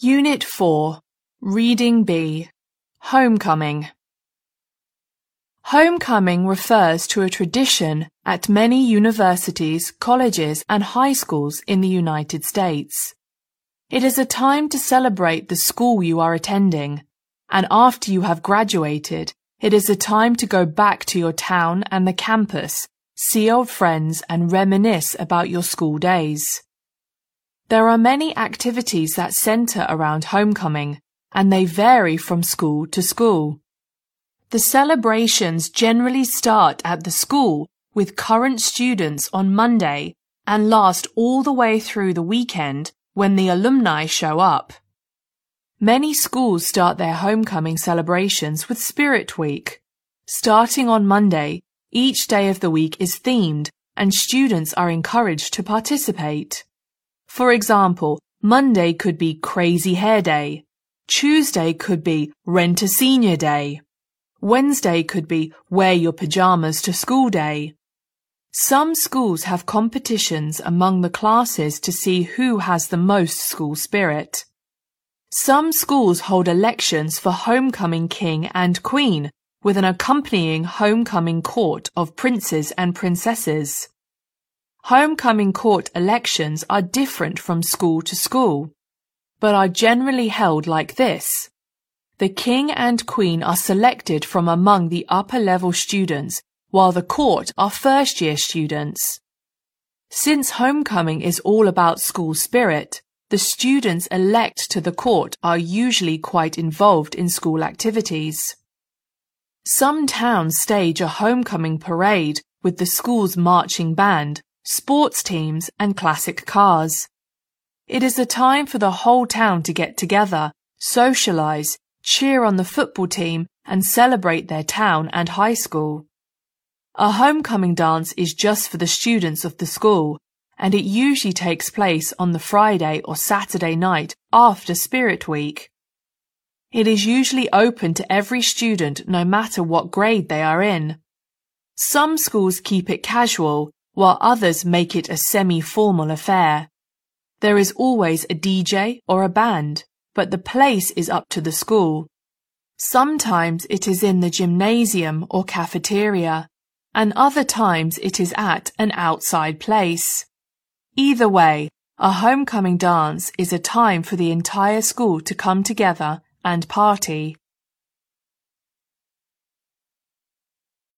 Unit 4, Reading B, Homecoming. Homecoming refers to a tradition at many universities, colleges and high schools in the United States. It is a time to celebrate the school you are attending, and after you have graduated, it is a time to go back to your town and the campus, see old friends and reminisce about your school days. There are many activities that center around homecoming, and they vary from school to school. The celebrations generally start at the school with current students on Monday and last all the way through the weekend when the alumni show up. Many schools start their homecoming celebrations with Spirit Week. Starting on Monday, each day of the week is themed and students are encouraged to participate. For example, Monday could be Crazy Hair Day. Tuesday could be Rent a Senior Day. Wednesday could be Wear Your Pajamas to School Day. Some schools have competitions among the classes to see who has the most school spirit. Some schools hold elections for homecoming king and queen with an accompanying homecoming court of princes and princesses. Homecoming court elections are different from school to school, but are generally held like this. The king and queen are selected from among the upper level students, while the court are first year students. Since homecoming is all about school spirit, the students elect to the court are usually quite involved in school activities. Some towns stage a homecoming parade with the school's marching band, sports teams, and classic cars. It is a time for the whole town to get together, socialize, cheer on the football team, and celebrate their town and high school. A homecoming dance is just for the students of the school, and it usually takes place on the Friday or Saturday night after Spirit Week. It is usually open to every student no matter what grade they are in. Some schools keep it casual while others make it a semi-formal affair. There is always a DJ or a band, but the place is up to the school. Sometimes it is in the gymnasium or cafeteria, and other times it is at an outside place. Either way, a homecoming dance is a time for the entire school to come together and party.